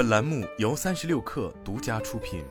本栏目由三十六氪独家出品。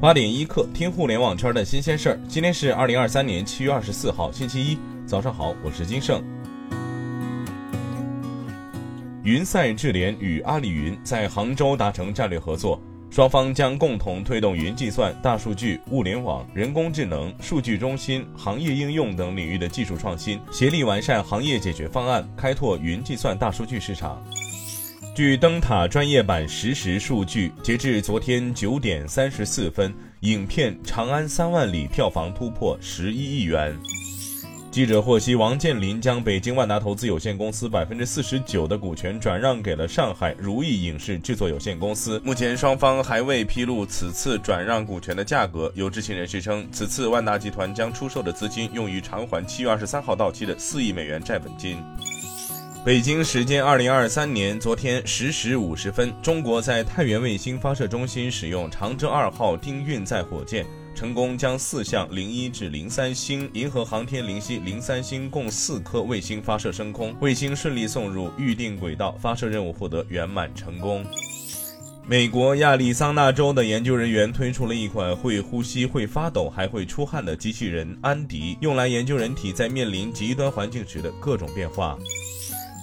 八点一刻，听互联网圈的新鲜事儿。今天是二零二三年七月二十四号，星期一，早上好，我是金盛。云赛智联与阿里云在杭州达成战略合作。双方将共同推动云计算、大数据、物联网、人工智能、数据中心、行业应用等领域的技术创新，协力完善行业解决方案，开拓云计算、大数据市场。据灯塔专业版实时数据，截至昨天九点三十四分，影片《长安三万里》票房突破十一亿元。记者获悉，王健林将北京万达投资有限公司百分之四十九的股权转让给了上海如意影视制作有限公司。目前双方还未披露此次转让股权的价格。有知情人士称，此次万达集团将出售的资金用于偿还七月二十三号到期的四亿美元债本金。北京时间二零二三年昨天十时五十分，中国在太原卫星发射中心使用长征二号丁运载火箭。成功将四项零一至零三星银河航天零系零三星共四颗卫星发射升空，卫星顺利送入预定轨道，发射任务获得圆满成功。美国亚利桑那州的研究人员推出了一款会呼吸、会发抖、还会出汗的机器人安迪，用来研究人体在面临极端环境时的各种变化。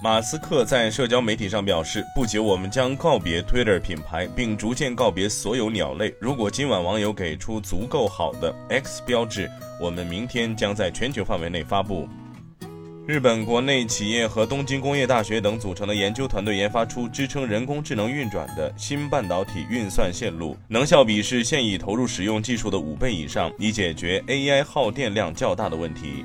马斯克在社交媒体上表示，不久我们将告别 Twitter 品牌，并逐渐告别所有鸟类。如果今晚网友给出足够好的 X 标志，我们明天将在全球范围内发布。日本国内企业和东京工业大学等组成的研究团队研发出支撑人工智能运转的新半导体运算线路，能效比是现已投入使用技术的五倍以上，以解决 AI 耗电量较大的问题。